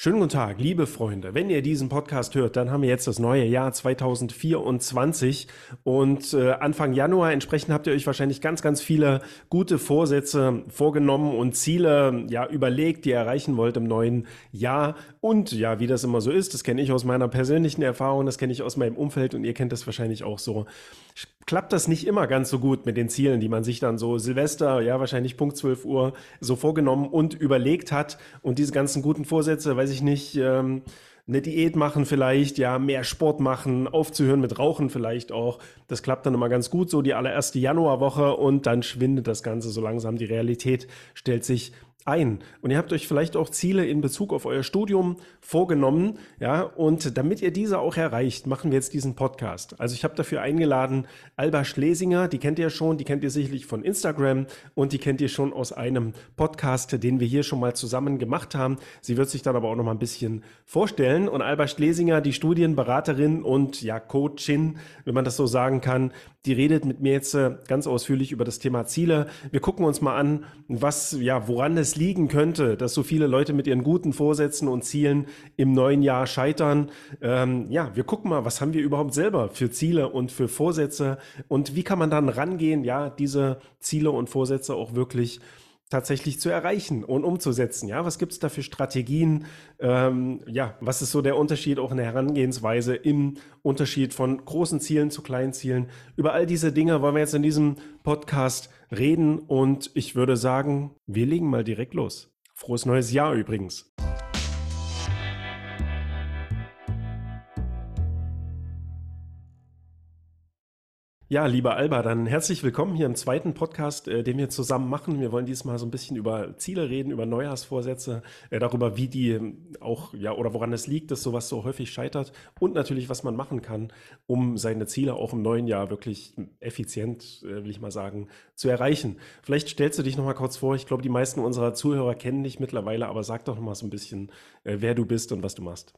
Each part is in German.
Schönen guten Tag, liebe Freunde. Wenn ihr diesen Podcast hört, dann haben wir jetzt das neue Jahr 2024 und äh, Anfang Januar entsprechend habt ihr euch wahrscheinlich ganz, ganz viele gute Vorsätze vorgenommen und Ziele ja überlegt, die ihr erreichen wollt im neuen Jahr. Und ja, wie das immer so ist, das kenne ich aus meiner persönlichen Erfahrung, das kenne ich aus meinem Umfeld und ihr kennt das wahrscheinlich auch so. Klappt das nicht immer ganz so gut mit den Zielen, die man sich dann so Silvester, ja wahrscheinlich Punkt 12 Uhr so vorgenommen und überlegt hat und diese ganzen guten Vorsätze, weiß ich nicht, ähm, eine Diät machen vielleicht, ja, mehr Sport machen, aufzuhören mit Rauchen vielleicht auch. Das klappt dann immer ganz gut, so die allererste Januarwoche und dann schwindet das Ganze so langsam. Die Realität stellt sich ein. Und ihr habt euch vielleicht auch Ziele in Bezug auf euer Studium vorgenommen, ja, und damit ihr diese auch erreicht, machen wir jetzt diesen Podcast. Also ich habe dafür eingeladen Alba Schlesinger, die kennt ihr schon, die kennt ihr sicherlich von Instagram und die kennt ihr schon aus einem Podcast, den wir hier schon mal zusammen gemacht haben. Sie wird sich dann aber auch noch mal ein bisschen vorstellen und Alba Schlesinger, die Studienberaterin und ja Coachin, wenn man das so sagen kann, die redet mit mir jetzt äh, ganz ausführlich über das Thema Ziele. Wir gucken uns mal an, was ja, woran es liegen könnte, dass so viele Leute mit ihren guten Vorsätzen und Zielen im neuen Jahr scheitern. Ähm, ja, wir gucken mal, was haben wir überhaupt selber für Ziele und für Vorsätze und wie kann man dann rangehen, ja, diese Ziele und Vorsätze auch wirklich tatsächlich zu erreichen und umzusetzen. Ja, was gibt es da für Strategien? Ähm, ja, was ist so der Unterschied auch in der Herangehensweise im Unterschied von großen Zielen zu kleinen Zielen? Über all diese Dinge wollen wir jetzt in diesem Podcast reden und ich würde sagen, wir legen mal direkt los. Frohes neues Jahr übrigens. Ja, lieber Alba, dann herzlich willkommen hier im zweiten Podcast, äh, den wir zusammen machen. Wir wollen diesmal so ein bisschen über Ziele reden, über Neujahrsvorsätze, äh, darüber, wie die ähm, auch, ja, oder woran es liegt, dass sowas so häufig scheitert und natürlich, was man machen kann, um seine Ziele auch im neuen Jahr wirklich effizient, äh, will ich mal sagen, zu erreichen. Vielleicht stellst du dich noch mal kurz vor. Ich glaube, die meisten unserer Zuhörer kennen dich mittlerweile, aber sag doch noch mal so ein bisschen, äh, wer du bist und was du machst.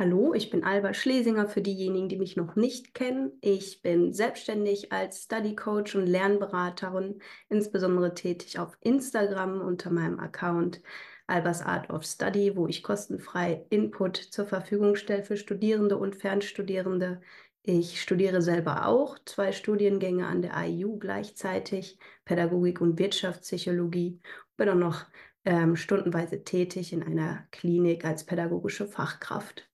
Hallo, ich bin Alba Schlesinger für diejenigen, die mich noch nicht kennen. Ich bin selbstständig als Study Coach und Lernberaterin, insbesondere tätig auf Instagram unter meinem Account Albers Art of Study, wo ich kostenfrei Input zur Verfügung stelle für Studierende und Fernstudierende. Ich studiere selber auch zwei Studiengänge an der IU gleichzeitig, Pädagogik und Wirtschaftspsychologie. Bin auch noch ähm, stundenweise tätig in einer Klinik als pädagogische Fachkraft.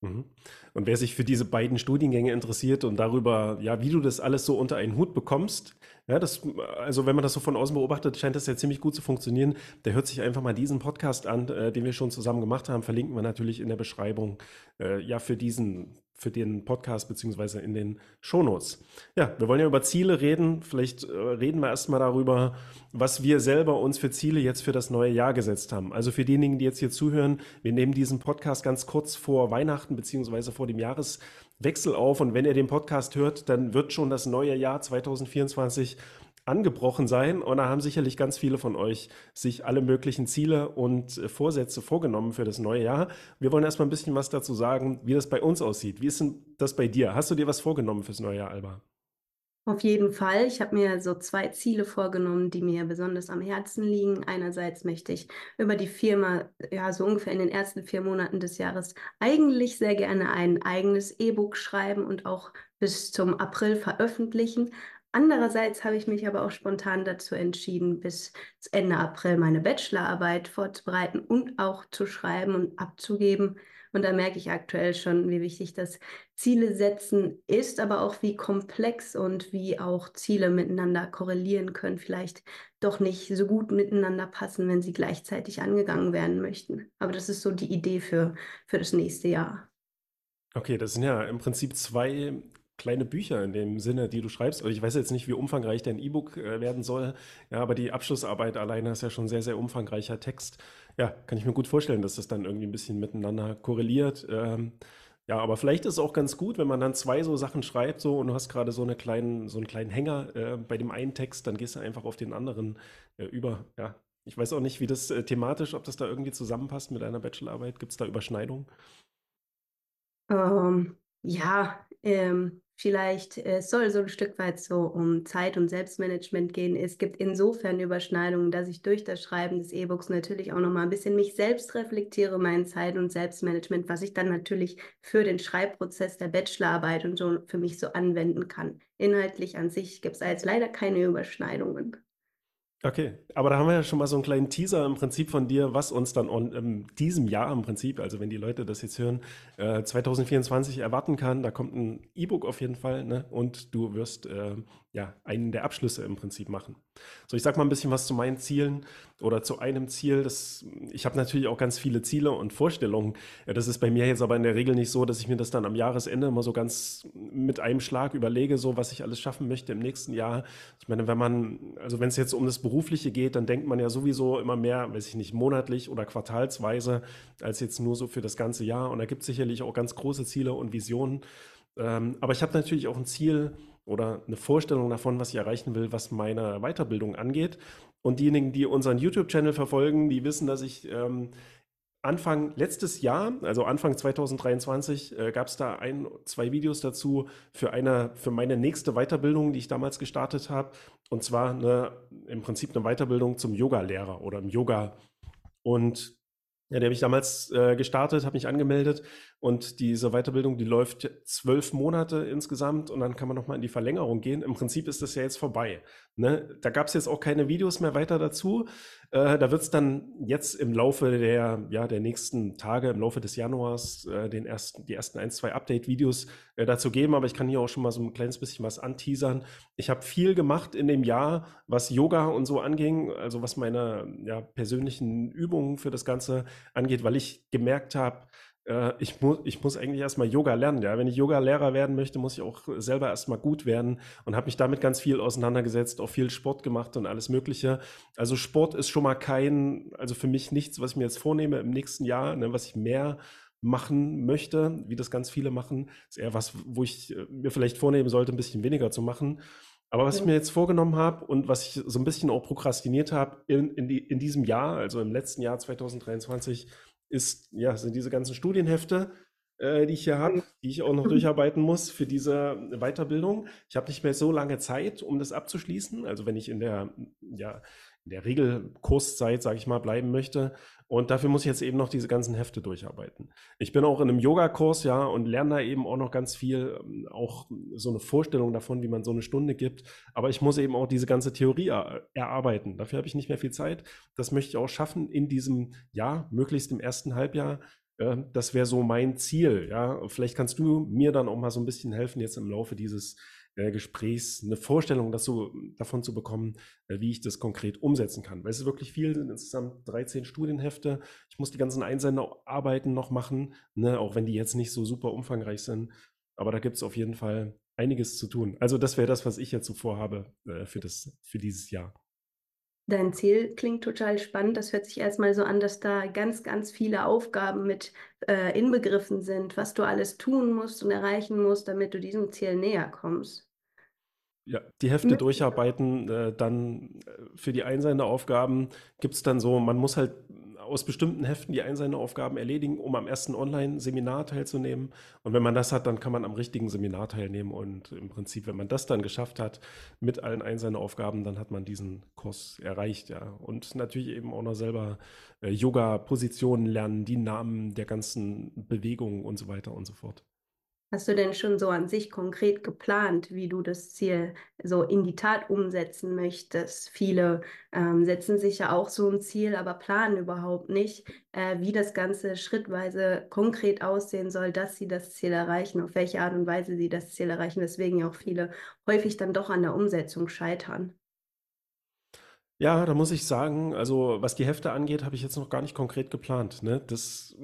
Mhm. Und wer sich für diese beiden Studiengänge interessiert und darüber, ja, wie du das alles so unter einen Hut bekommst, ja, das, also wenn man das so von außen beobachtet, scheint das ja ziemlich gut zu funktionieren. Der hört sich einfach mal diesen Podcast an, äh, den wir schon zusammen gemacht haben, verlinken wir natürlich in der Beschreibung, äh, ja, für diesen für den Podcast beziehungsweise in den Shownotes. Ja, wir wollen ja über Ziele reden. Vielleicht äh, reden wir erstmal darüber, was wir selber uns für Ziele jetzt für das neue Jahr gesetzt haben. Also für diejenigen, die jetzt hier zuhören, wir nehmen diesen Podcast ganz kurz vor Weihnachten beziehungsweise vor dem Jahreswechsel auf. Und wenn ihr den Podcast hört, dann wird schon das neue Jahr 2024 angebrochen sein. Und da haben sicherlich ganz viele von euch sich alle möglichen Ziele und äh, Vorsätze vorgenommen für das neue Jahr. Wir wollen erstmal ein bisschen was dazu sagen, wie das bei uns aussieht. Wie ist denn das bei dir? Hast du dir was vorgenommen fürs neue Jahr, Alba? Auf jeden Fall. Ich habe mir so zwei Ziele vorgenommen, die mir besonders am Herzen liegen. Einerseits möchte ich über die Firma, ja, so ungefähr in den ersten vier Monaten des Jahres eigentlich sehr gerne ein eigenes E-Book schreiben und auch bis zum April veröffentlichen. Andererseits habe ich mich aber auch spontan dazu entschieden, bis Ende April meine Bachelorarbeit vorzubereiten und auch zu schreiben und abzugeben. Und da merke ich aktuell schon, wie wichtig das Ziele setzen ist, aber auch wie komplex und wie auch Ziele miteinander korrelieren können, vielleicht doch nicht so gut miteinander passen, wenn sie gleichzeitig angegangen werden möchten. Aber das ist so die Idee für, für das nächste Jahr. Okay, das sind ja im Prinzip zwei kleine Bücher in dem Sinne, die du schreibst. Also ich weiß jetzt nicht, wie umfangreich dein E-Book äh, werden soll, ja, aber die Abschlussarbeit alleine ist ja schon sehr, sehr umfangreicher Text. Ja, kann ich mir gut vorstellen, dass das dann irgendwie ein bisschen miteinander korreliert. Ähm, ja, aber vielleicht ist es auch ganz gut, wenn man dann zwei so Sachen schreibt, so und du hast gerade so eine kleinen, so einen kleinen Hänger äh, bei dem einen Text, dann gehst du einfach auf den anderen äh, über. Ja, ich weiß auch nicht, wie das äh, thematisch, ob das da irgendwie zusammenpasst mit deiner Bachelorarbeit. Gibt es da Überschneidungen? Ähm, ja, ähm, vielleicht, äh, soll so ein Stück weit so um Zeit- und Selbstmanagement gehen. Es gibt insofern Überschneidungen, dass ich durch das Schreiben des E-Books natürlich auch nochmal ein bisschen mich selbst reflektiere, mein Zeit- und Selbstmanagement, was ich dann natürlich für den Schreibprozess der Bachelorarbeit und so für mich so anwenden kann. Inhaltlich an sich gibt es jetzt leider keine Überschneidungen. Okay, aber da haben wir ja schon mal so einen kleinen Teaser im Prinzip von dir, was uns dann in ähm, diesem Jahr im Prinzip, also wenn die Leute das jetzt hören, äh, 2024 erwarten kann. Da kommt ein E-Book auf jeden Fall ne? und du wirst äh, ja einen der Abschlüsse im Prinzip machen. So, ich sag mal ein bisschen was zu meinen Zielen oder zu einem Ziel. Das, ich habe natürlich auch ganz viele Ziele und Vorstellungen. Ja, das ist bei mir jetzt aber in der Regel nicht so, dass ich mir das dann am Jahresende immer so ganz mit einem Schlag überlege, so was ich alles schaffen möchte im nächsten Jahr. Ich meine, wenn man, also wenn es jetzt um das Berufliche geht, dann denkt man ja sowieso immer mehr, weiß ich nicht, monatlich oder quartalsweise, als jetzt nur so für das ganze Jahr. Und da gibt es sicherlich auch ganz große Ziele und Visionen. Ähm, aber ich habe natürlich auch ein Ziel, oder eine Vorstellung davon, was ich erreichen will, was meine Weiterbildung angeht. Und diejenigen, die unseren YouTube-Channel verfolgen, die wissen, dass ich ähm, Anfang letztes Jahr, also Anfang 2023, äh, gab es da ein, zwei Videos dazu für eine, für meine nächste Weiterbildung, die ich damals gestartet habe. Und zwar eine, im Prinzip eine Weiterbildung zum Yoga-Lehrer oder im Yoga. Und ja, der habe ich damals äh, gestartet, habe mich angemeldet und diese Weiterbildung, die läuft zwölf Monate insgesamt und dann kann man nochmal in die Verlängerung gehen. Im Prinzip ist das ja jetzt vorbei. Ne? Da gab es jetzt auch keine Videos mehr weiter dazu. Äh, da wird es dann jetzt im Laufe der, ja, der nächsten Tage, im Laufe des Januars, äh, den ersten, die ersten ein, zwei Update-Videos äh, dazu geben. Aber ich kann hier auch schon mal so ein kleines bisschen was anteasern. Ich habe viel gemacht in dem Jahr, was Yoga und so anging, also was meine ja, persönlichen Übungen für das Ganze angeht, weil ich gemerkt habe, äh, ich, muss, ich muss eigentlich erstmal Yoga lernen. Ja? Wenn ich Yoga-Lehrer werden möchte, muss ich auch selber erstmal gut werden und habe mich damit ganz viel auseinandergesetzt, auch viel Sport gemacht und alles Mögliche. Also Sport ist schon mal kein, also für mich nichts, was ich mir jetzt vornehme im nächsten Jahr, ne, was ich mehr machen möchte, wie das ganz viele machen. ist eher was, wo ich äh, mir vielleicht vornehmen sollte, ein bisschen weniger zu machen. Aber was ich mir jetzt vorgenommen habe und was ich so ein bisschen auch prokrastiniert habe in, in, die, in diesem Jahr, also im letzten Jahr 2023, ist, ja, sind diese ganzen Studienhefte, äh, die ich hier habe, die ich auch noch durcharbeiten muss für diese Weiterbildung. Ich habe nicht mehr so lange Zeit, um das abzuschließen. Also wenn ich in der, ja, in der Regelkurszeit, sage ich mal, bleiben möchte. Und dafür muss ich jetzt eben noch diese ganzen Hefte durcharbeiten. Ich bin auch in einem Yoga-Kurs, ja, und lerne da eben auch noch ganz viel, ähm, auch so eine Vorstellung davon, wie man so eine Stunde gibt. Aber ich muss eben auch diese ganze Theorie er erarbeiten. Dafür habe ich nicht mehr viel Zeit. Das möchte ich auch schaffen in diesem Jahr, möglichst im ersten Halbjahr. Äh, das wäre so mein Ziel, ja. Vielleicht kannst du mir dann auch mal so ein bisschen helfen jetzt im Laufe dieses Gesprächs eine Vorstellung dazu, davon zu bekommen, äh, wie ich das konkret umsetzen kann. Weil es ist wirklich viel, sind insgesamt 13 Studienhefte. Ich muss die ganzen Einsenderarbeiten noch machen, ne, auch wenn die jetzt nicht so super umfangreich sind. Aber da gibt es auf jeden Fall einiges zu tun. Also das wäre das, was ich jetzt so vorhabe äh, für, das, für dieses Jahr. Dein Ziel klingt total spannend. Das hört sich erstmal so an, dass da ganz, ganz viele Aufgaben mit äh, inbegriffen sind, was du alles tun musst und erreichen musst, damit du diesem Ziel näher kommst. Ja, die Hefte durcharbeiten, äh, dann äh, für die Einsenderaufgaben gibt es dann so, man muss halt aus bestimmten Heften die Einsenderaufgaben erledigen, um am ersten Online-Seminar teilzunehmen. Und wenn man das hat, dann kann man am richtigen Seminar teilnehmen. Und im Prinzip, wenn man das dann geschafft hat mit allen Einsenderaufgaben, dann hat man diesen Kurs erreicht, ja. Und natürlich eben auch noch selber äh, Yoga-Positionen lernen, die Namen der ganzen Bewegungen und so weiter und so fort. Hast du denn schon so an sich konkret geplant, wie du das Ziel so in die Tat umsetzen möchtest? Viele ähm, setzen sich ja auch so ein Ziel, aber planen überhaupt nicht, äh, wie das Ganze schrittweise konkret aussehen soll, dass sie das Ziel erreichen, auf welche Art und Weise sie das Ziel erreichen, weswegen ja auch viele häufig dann doch an der Umsetzung scheitern. Ja, da muss ich sagen, also was die Hefte angeht, habe ich jetzt noch gar nicht konkret geplant. Ne? Das,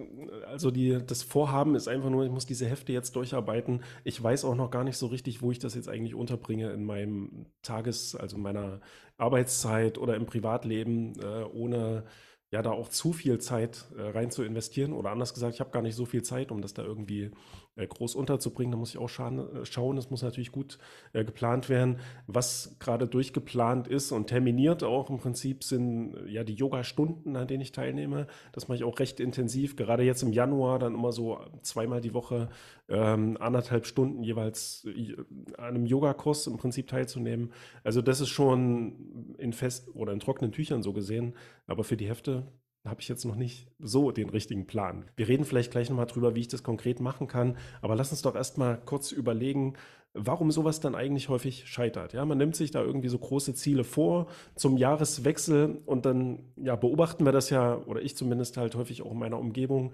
also die, das Vorhaben ist einfach nur, ich muss diese Hefte jetzt durcharbeiten. Ich weiß auch noch gar nicht so richtig, wo ich das jetzt eigentlich unterbringe in meinem Tages-, also meiner Arbeitszeit oder im Privatleben, äh, ohne ja, da auch zu viel Zeit äh, rein zu investieren. Oder anders gesagt, ich habe gar nicht so viel Zeit, um das da irgendwie äh, groß unterzubringen. Da muss ich auch schauen, äh, schauen. Es muss natürlich gut äh, geplant werden. Was gerade durchgeplant ist und terminiert auch im Prinzip sind äh, ja die Yoga-Stunden, an denen ich teilnehme. Das mache ich auch recht intensiv. Gerade jetzt im Januar dann immer so zweimal die Woche ähm, anderthalb Stunden jeweils äh, an einem Yogakurs im Prinzip teilzunehmen. Also das ist schon in fest oder in trockenen Tüchern so gesehen. Aber für die Hefte habe ich jetzt noch nicht so den richtigen Plan. Wir reden vielleicht gleich nochmal drüber, wie ich das konkret machen kann. Aber lass uns doch erstmal kurz überlegen, warum sowas dann eigentlich häufig scheitert. Ja, man nimmt sich da irgendwie so große Ziele vor zum Jahreswechsel und dann ja, beobachten wir das ja, oder ich zumindest halt häufig auch in meiner Umgebung,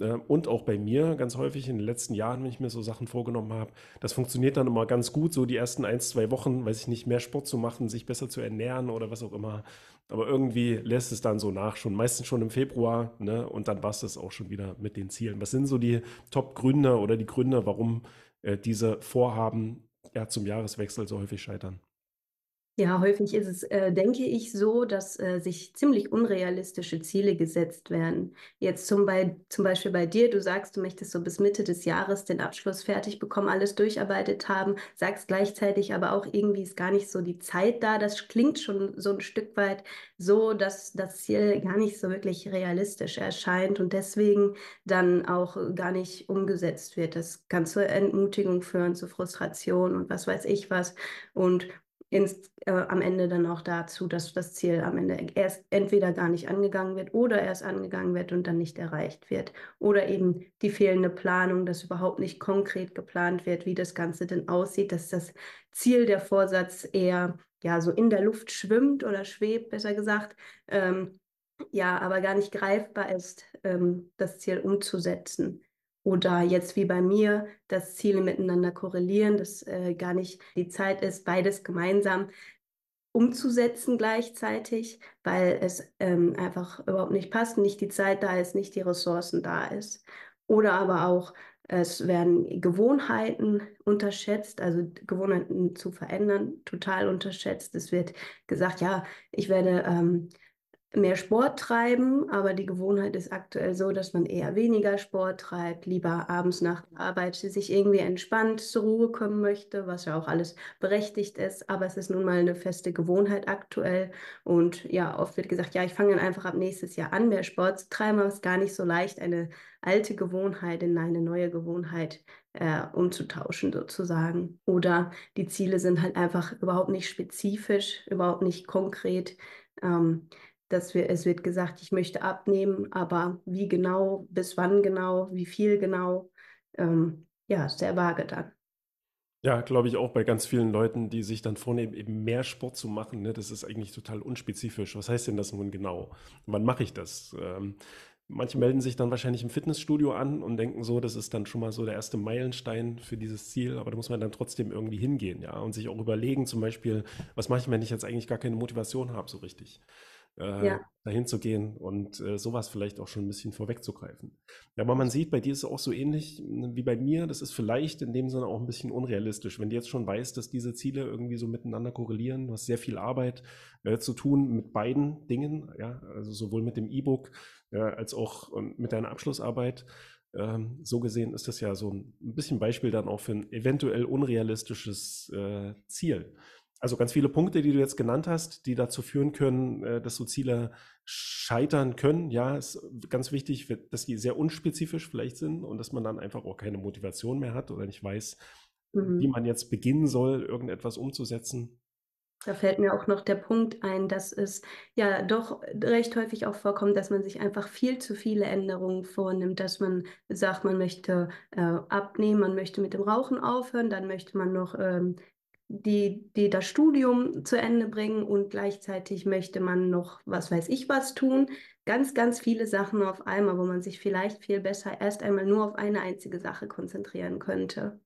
äh, und auch bei mir ganz häufig in den letzten Jahren, wenn ich mir so Sachen vorgenommen habe, das funktioniert dann immer ganz gut, so die ersten ein, zwei Wochen, weiß ich nicht, mehr Sport zu machen, sich besser zu ernähren oder was auch immer. Aber irgendwie lässt es dann so nach, schon meistens schon im Februar, ne? Und dann war es das auch schon wieder mit den Zielen. Was sind so die Top-Gründe oder die Gründe, warum äh, diese Vorhaben ja zum Jahreswechsel so häufig scheitern? Ja, häufig ist es, äh, denke ich, so, dass äh, sich ziemlich unrealistische Ziele gesetzt werden. Jetzt zum, bei, zum Beispiel bei dir, du sagst, du möchtest so bis Mitte des Jahres den Abschluss fertig bekommen, alles durcharbeitet haben, sagst gleichzeitig aber auch irgendwie ist gar nicht so die Zeit da. Das klingt schon so ein Stück weit so, dass das Ziel gar nicht so wirklich realistisch erscheint und deswegen dann auch gar nicht umgesetzt wird. Das kann zur Entmutigung führen, zu Frustration und was weiß ich was. Und ins, äh, am Ende dann auch dazu, dass das Ziel am Ende erst entweder gar nicht angegangen wird oder erst angegangen wird und dann nicht erreicht wird. Oder eben die fehlende Planung, dass überhaupt nicht konkret geplant wird, wie das Ganze denn aussieht, dass das Ziel, der Vorsatz eher ja so in der Luft schwimmt oder schwebt, besser gesagt. Ähm, ja, aber gar nicht greifbar ist, ähm, das Ziel umzusetzen. Oder jetzt wie bei mir, dass Ziele miteinander korrelieren, dass äh, gar nicht die Zeit ist, beides gemeinsam umzusetzen gleichzeitig, weil es ähm, einfach überhaupt nicht passt, nicht die Zeit da ist, nicht die Ressourcen da ist. Oder aber auch, es werden Gewohnheiten unterschätzt, also Gewohnheiten zu verändern, total unterschätzt. Es wird gesagt, ja, ich werde ähm, mehr Sport treiben, aber die Gewohnheit ist aktuell so, dass man eher weniger Sport treibt, lieber abends nach der Arbeit sich irgendwie entspannt zur Ruhe kommen möchte, was ja auch alles berechtigt ist, aber es ist nun mal eine feste Gewohnheit aktuell und ja, oft wird gesagt, ja, ich fange dann einfach ab nächstes Jahr an, mehr Sport zu treiben, aber es ist gar nicht so leicht, eine alte Gewohnheit in eine neue Gewohnheit äh, umzutauschen sozusagen. Oder die Ziele sind halt einfach überhaupt nicht spezifisch, überhaupt nicht konkret. Ähm, dass wir, es wird gesagt, ich möchte abnehmen, aber wie genau, bis wann genau, wie viel genau, ähm, ja, sehr vage dann. Ja, glaube ich auch bei ganz vielen Leuten, die sich dann vornehmen, eben mehr Sport zu machen. Ne? Das ist eigentlich total unspezifisch. Was heißt denn das nun genau? Wann mache ich das? Ähm, manche melden sich dann wahrscheinlich im Fitnessstudio an und denken so, das ist dann schon mal so der erste Meilenstein für dieses Ziel. Aber da muss man dann trotzdem irgendwie hingehen, ja, und sich auch überlegen, zum Beispiel, was mache ich, wenn ich jetzt eigentlich gar keine Motivation habe, so richtig äh, ja. dahin zu gehen und äh, sowas vielleicht auch schon ein bisschen vorwegzugreifen. Ja, aber man sieht, bei dir ist es auch so ähnlich hm, wie bei mir. Das ist vielleicht in dem Sinne auch ein bisschen unrealistisch. Wenn du jetzt schon weißt, dass diese Ziele irgendwie so miteinander korrelieren, du hast sehr viel Arbeit äh, zu tun mit beiden Dingen, ja, also sowohl mit dem E-Book äh, als auch ähm, mit deiner Abschlussarbeit. Ähm, so gesehen ist das ja so ein bisschen Beispiel dann auch für ein eventuell unrealistisches äh, Ziel. Also ganz viele Punkte, die du jetzt genannt hast, die dazu führen können, äh, dass so Ziele scheitern können. Ja, ist ganz wichtig, dass die sehr unspezifisch vielleicht sind und dass man dann einfach auch keine Motivation mehr hat oder nicht weiß, mhm. wie man jetzt beginnen soll, irgendetwas umzusetzen. Da fällt mir auch noch der Punkt ein, dass es ja doch recht häufig auch vorkommt, dass man sich einfach viel zu viele Änderungen vornimmt, dass man sagt, man möchte äh, abnehmen, man möchte mit dem Rauchen aufhören, dann möchte man noch ähm, die, die das Studium zu Ende bringen und gleichzeitig möchte man noch, was weiß ich was tun. Ganz, ganz viele Sachen auf einmal, wo man sich vielleicht viel besser erst einmal nur auf eine einzige Sache konzentrieren könnte.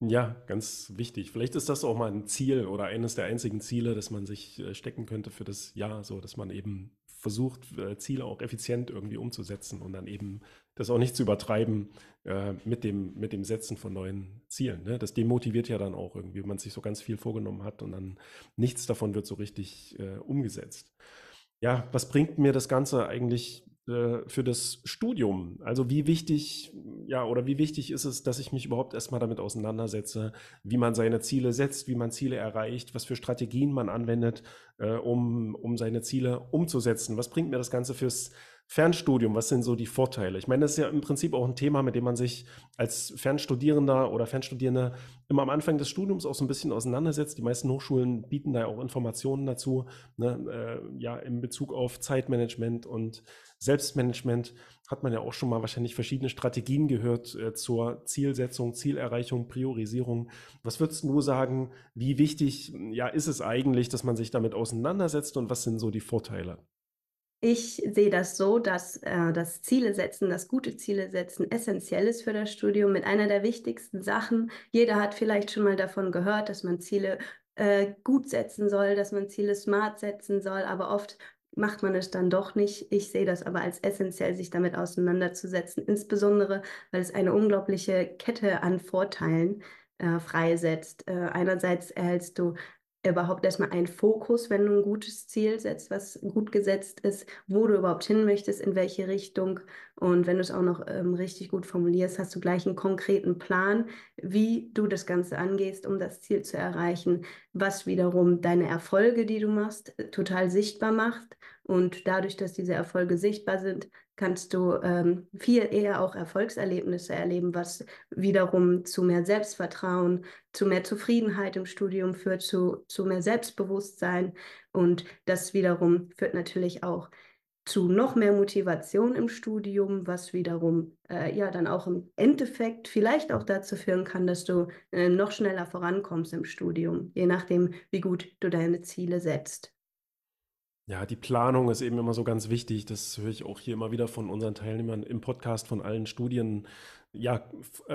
Ja, ganz wichtig. Vielleicht ist das auch mal ein Ziel oder eines der einzigen Ziele, das man sich äh, stecken könnte für das Jahr, so dass man eben versucht, äh, Ziele auch effizient irgendwie umzusetzen und dann eben das auch nicht zu übertreiben äh, mit, dem, mit dem Setzen von neuen Zielen. Ne? Das demotiviert ja dann auch irgendwie, wenn man sich so ganz viel vorgenommen hat und dann nichts davon wird so richtig äh, umgesetzt. Ja, was bringt mir das Ganze eigentlich für das Studium? Also wie wichtig, ja, oder wie wichtig ist es, dass ich mich überhaupt erstmal damit auseinandersetze, wie man seine Ziele setzt, wie man Ziele erreicht, was für Strategien man anwendet, äh, um, um seine Ziele umzusetzen? Was bringt mir das Ganze fürs Fernstudium, was sind so die Vorteile? Ich meine, das ist ja im Prinzip auch ein Thema, mit dem man sich als Fernstudierender oder Fernstudierende immer am Anfang des Studiums auch so ein bisschen auseinandersetzt. Die meisten Hochschulen bieten da ja auch Informationen dazu, ne? äh, ja, in Bezug auf Zeitmanagement und Selbstmanagement hat man ja auch schon mal wahrscheinlich verschiedene Strategien gehört äh, zur Zielsetzung, Zielerreichung, Priorisierung. Was würdest du sagen, wie wichtig ja, ist es eigentlich, dass man sich damit auseinandersetzt und was sind so die Vorteile? Ich sehe das so, dass äh, das Ziele setzen, das gute Ziele setzen essentiell ist für das Studium mit einer der wichtigsten Sachen. Jeder hat vielleicht schon mal davon gehört, dass man Ziele äh, gut setzen soll, dass man Ziele smart setzen soll, aber oft macht man es dann doch nicht. Ich sehe das aber als essentiell, sich damit auseinanderzusetzen, insbesondere weil es eine unglaubliche Kette an Vorteilen äh, freisetzt. Äh, einerseits erhältst du überhaupt erstmal einen Fokus, wenn du ein gutes Ziel setzt, was gut gesetzt ist, wo du überhaupt hin möchtest, in welche Richtung. Und wenn du es auch noch ähm, richtig gut formulierst, hast du gleich einen konkreten Plan, wie du das Ganze angehst, um das Ziel zu erreichen, was wiederum deine Erfolge, die du machst, total sichtbar macht. Und dadurch, dass diese Erfolge sichtbar sind, kannst du ähm, viel eher auch Erfolgserlebnisse erleben, was wiederum zu mehr Selbstvertrauen, zu mehr Zufriedenheit im Studium führt, zu, zu mehr Selbstbewusstsein. Und das wiederum führt natürlich auch zu noch mehr Motivation im Studium, was wiederum äh, ja dann auch im Endeffekt vielleicht auch dazu führen kann, dass du äh, noch schneller vorankommst im Studium, je nachdem, wie gut du deine Ziele setzt. Ja, die Planung ist eben immer so ganz wichtig. Das höre ich auch hier immer wieder von unseren Teilnehmern im Podcast von allen Studien. Ja,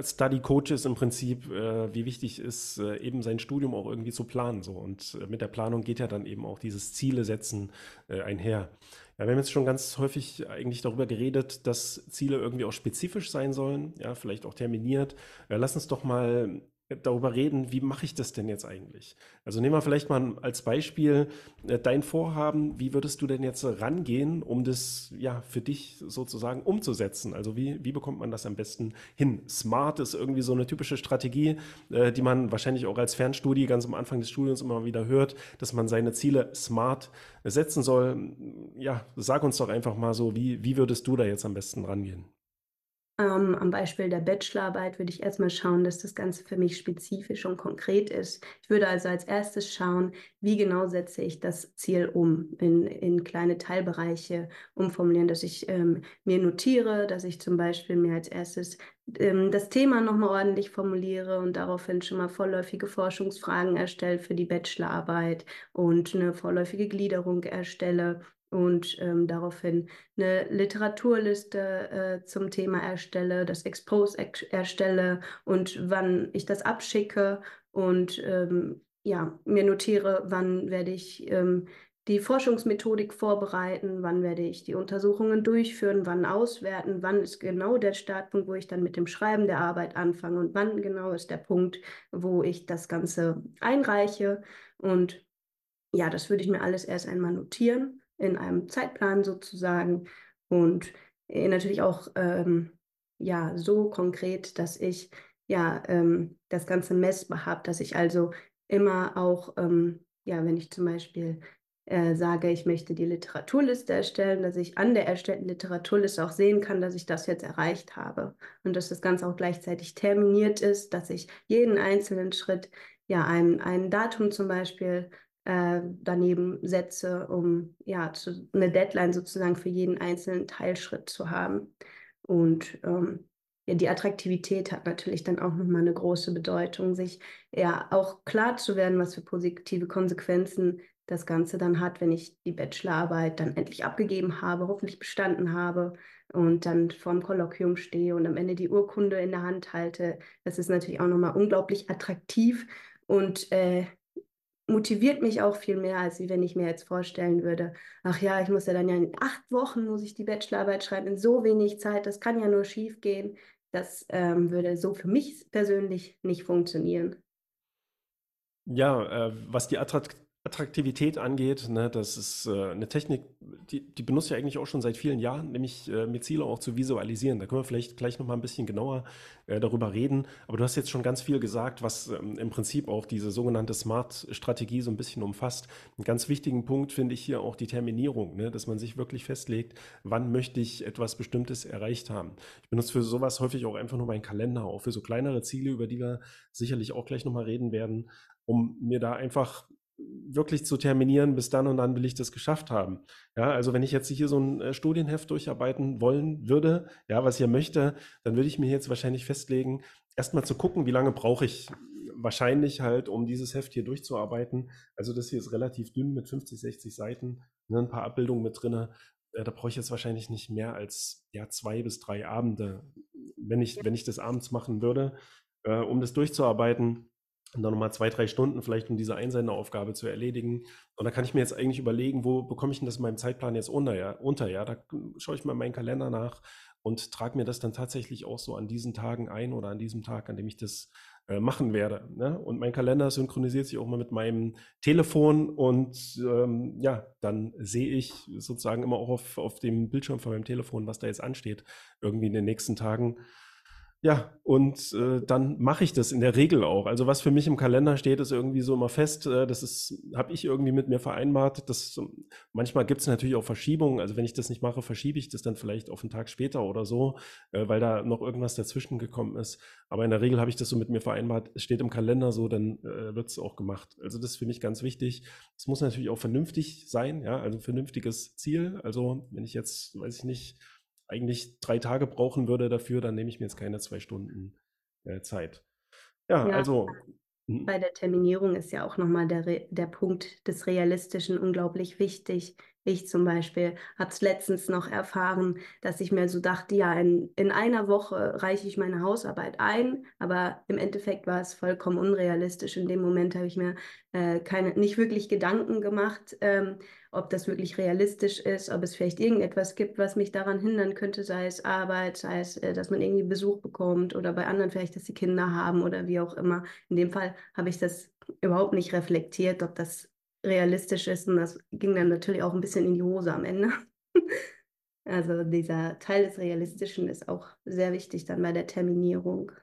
Study Coaches im Prinzip, äh, wie wichtig ist, äh, eben sein Studium auch irgendwie zu planen. So. Und äh, mit der Planung geht ja dann eben auch dieses Ziele setzen äh, einher. Ja, wir haben jetzt schon ganz häufig eigentlich darüber geredet, dass Ziele irgendwie auch spezifisch sein sollen, ja, vielleicht auch terminiert. Äh, lass uns doch mal darüber reden, wie mache ich das denn jetzt eigentlich? Also nehmen wir vielleicht mal als Beispiel äh, dein Vorhaben, wie würdest du denn jetzt rangehen, um das ja für dich sozusagen umzusetzen? Also wie, wie bekommt man das am besten hin? Smart ist irgendwie so eine typische Strategie, äh, die man wahrscheinlich auch als Fernstudie ganz am Anfang des Studiums immer wieder hört, dass man seine Ziele smart setzen soll. Ja, sag uns doch einfach mal so, wie, wie würdest du da jetzt am besten rangehen? Ähm, am Beispiel der Bachelorarbeit würde ich erstmal schauen, dass das Ganze für mich spezifisch und konkret ist. Ich würde also als erstes schauen, wie genau setze ich das Ziel um, in, in kleine Teilbereiche umformulieren, dass ich ähm, mir notiere, dass ich zum Beispiel mir als erstes ähm, das Thema nochmal ordentlich formuliere und daraufhin schon mal vorläufige Forschungsfragen erstelle für die Bachelorarbeit und eine vorläufige Gliederung erstelle und ähm, daraufhin eine Literaturliste äh, zum Thema erstelle, das Expose erstelle und wann ich das abschicke und ähm, ja, mir notiere, wann werde ich ähm, die Forschungsmethodik vorbereiten, wann werde ich die Untersuchungen durchführen, wann auswerten, wann ist genau der Startpunkt, wo ich dann mit dem Schreiben der Arbeit anfange und wann genau ist der Punkt, wo ich das Ganze einreiche. Und ja, das würde ich mir alles erst einmal notieren in einem Zeitplan sozusagen. Und äh, natürlich auch ähm, ja so konkret, dass ich ja ähm, das Ganze messbar habe, dass ich also immer auch ähm, ja, wenn ich zum Beispiel äh, sage, ich möchte die Literaturliste erstellen, dass ich an der erstellten Literaturliste auch sehen kann, dass ich das jetzt erreicht habe. Und dass das Ganze auch gleichzeitig terminiert ist, dass ich jeden einzelnen Schritt ja ein, ein Datum zum Beispiel äh, daneben setze, um ja zu, eine Deadline sozusagen für jeden einzelnen Teilschritt zu haben. Und ähm, ja, die Attraktivität hat natürlich dann auch nochmal eine große Bedeutung, sich ja auch klar zu werden, was für positive Konsequenzen das Ganze dann hat, wenn ich die Bachelorarbeit dann endlich abgegeben habe, hoffentlich bestanden habe und dann vorm Kolloquium stehe und am Ende die Urkunde in der Hand halte. Das ist natürlich auch nochmal unglaublich attraktiv und äh, motiviert mich auch viel mehr, als wenn ich mir jetzt vorstellen würde, ach ja, ich muss ja dann ja in acht Wochen muss ich die Bachelorarbeit schreiben, in so wenig Zeit, das kann ja nur schief gehen. Das ähm, würde so für mich persönlich nicht funktionieren. Ja, äh, was die Attrakt Attraktivität angeht, ne, das ist äh, eine Technik, die, die benutze ich eigentlich auch schon seit vielen Jahren, nämlich äh, mir Ziele auch zu visualisieren. Da können wir vielleicht gleich noch mal ein bisschen genauer äh, darüber reden. Aber du hast jetzt schon ganz viel gesagt, was ähm, im Prinzip auch diese sogenannte Smart-Strategie so ein bisschen umfasst. Einen ganz wichtigen Punkt finde ich hier auch die Terminierung, ne, dass man sich wirklich festlegt, wann möchte ich etwas Bestimmtes erreicht haben. Ich benutze für sowas häufig auch einfach nur meinen Kalender, auch für so kleinere Ziele, über die wir sicherlich auch gleich noch mal reden werden, um mir da einfach wirklich zu terminieren, bis dann und dann will ich das geschafft haben. Ja, also wenn ich jetzt hier so ein äh, Studienheft durcharbeiten wollen würde, ja, was ich ja möchte, dann würde ich mir jetzt wahrscheinlich festlegen, erstmal zu gucken, wie lange brauche ich wahrscheinlich halt, um dieses Heft hier durchzuarbeiten. Also das hier ist relativ dünn mit 50, 60 Seiten, ne, ein paar Abbildungen mit drinne. Äh, da brauche ich jetzt wahrscheinlich nicht mehr als ja, zwei bis drei Abende, wenn ich, wenn ich das abends machen würde, äh, um das durchzuarbeiten und dann nochmal zwei, drei Stunden vielleicht, um diese Einsenderaufgabe zu erledigen. Und da kann ich mir jetzt eigentlich überlegen, wo bekomme ich denn das in meinem Zeitplan jetzt unter, ja? Unter, ja? Da schaue ich mal meinen Kalender nach und trage mir das dann tatsächlich auch so an diesen Tagen ein oder an diesem Tag, an dem ich das äh, machen werde. Ne? Und mein Kalender synchronisiert sich auch mal mit meinem Telefon und ähm, ja, dann sehe ich sozusagen immer auch auf, auf dem Bildschirm von meinem Telefon, was da jetzt ansteht, irgendwie in den nächsten Tagen. Ja, und äh, dann mache ich das in der Regel auch. Also was für mich im Kalender steht, ist irgendwie so immer fest. Äh, das ist, habe ich irgendwie mit mir vereinbart. Das, manchmal gibt es natürlich auch Verschiebungen. Also wenn ich das nicht mache, verschiebe ich das dann vielleicht auf einen Tag später oder so, äh, weil da noch irgendwas dazwischen gekommen ist. Aber in der Regel habe ich das so mit mir vereinbart. Es steht im Kalender so, dann äh, wird es auch gemacht. Also das ist für mich ganz wichtig. Es muss natürlich auch vernünftig sein, ja, also ein vernünftiges Ziel. Also wenn ich jetzt, weiß ich nicht, eigentlich drei Tage brauchen würde dafür, dann nehme ich mir jetzt keine zwei Stunden äh, Zeit. Ja, ja, also. Bei der Terminierung ist ja auch nochmal der, der Punkt des Realistischen unglaublich wichtig. Ich zum Beispiel habe es letztens noch erfahren, dass ich mir so dachte, ja, in, in einer Woche reiche ich meine Hausarbeit ein, aber im Endeffekt war es vollkommen unrealistisch. In dem Moment habe ich mir äh, keine, nicht wirklich Gedanken gemacht, ähm, ob das wirklich realistisch ist, ob es vielleicht irgendetwas gibt, was mich daran hindern könnte, sei es Arbeit, sei es, äh, dass man irgendwie Besuch bekommt oder bei anderen vielleicht, dass sie Kinder haben oder wie auch immer. In dem Fall habe ich das überhaupt nicht reflektiert, ob das realistisch ist. Und das ging dann natürlich auch ein bisschen in die Hose am Ende. Also dieser Teil des Realistischen ist auch sehr wichtig dann bei der Terminierung.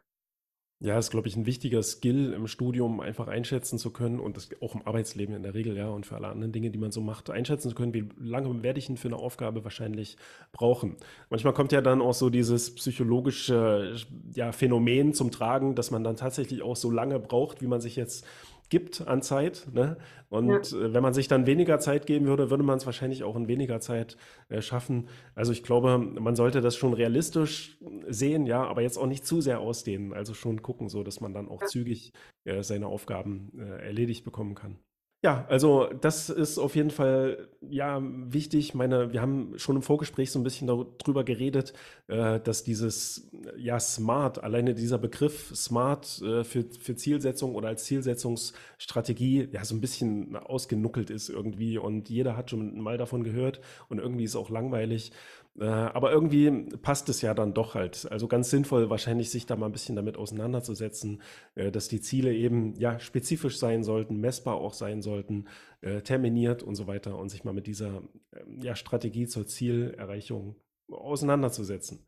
Ja, ist, glaube ich, ein wichtiger Skill im Studium, einfach einschätzen zu können und das auch im Arbeitsleben in der Regel, ja, und für alle anderen Dinge, die man so macht, einschätzen zu können, wie lange werde ich denn für eine Aufgabe wahrscheinlich brauchen. Manchmal kommt ja dann auch so dieses psychologische ja, Phänomen zum Tragen, dass man dann tatsächlich auch so lange braucht, wie man sich jetzt gibt an Zeit. Ne? Und ja. Äh, wenn man sich dann weniger Zeit geben würde, würde man es wahrscheinlich auch in weniger Zeit äh, schaffen. Also ich glaube, man sollte das schon realistisch sehen, ja, aber jetzt auch nicht zu sehr ausdehnen. Also schon gucken, so dass man dann auch ja. zügig äh, seine Aufgaben äh, erledigt bekommen kann. Ja, also das ist auf jeden Fall ja wichtig. Meine, wir haben schon im Vorgespräch so ein bisschen darüber geredet, äh, dass dieses ja Smart, alleine dieser Begriff Smart äh, für, für Zielsetzung oder als Zielsetzungsstrategie ja so ein bisschen ausgenuckelt ist irgendwie und jeder hat schon mal davon gehört und irgendwie ist auch langweilig. Äh, aber irgendwie passt es ja dann doch halt. Also ganz sinnvoll wahrscheinlich sich da mal ein bisschen damit auseinanderzusetzen, äh, dass die Ziele eben ja spezifisch sein sollten, messbar auch sein sollten, äh, terminiert und so weiter und sich mal mit dieser ähm, ja, Strategie zur Zielerreichung auseinanderzusetzen.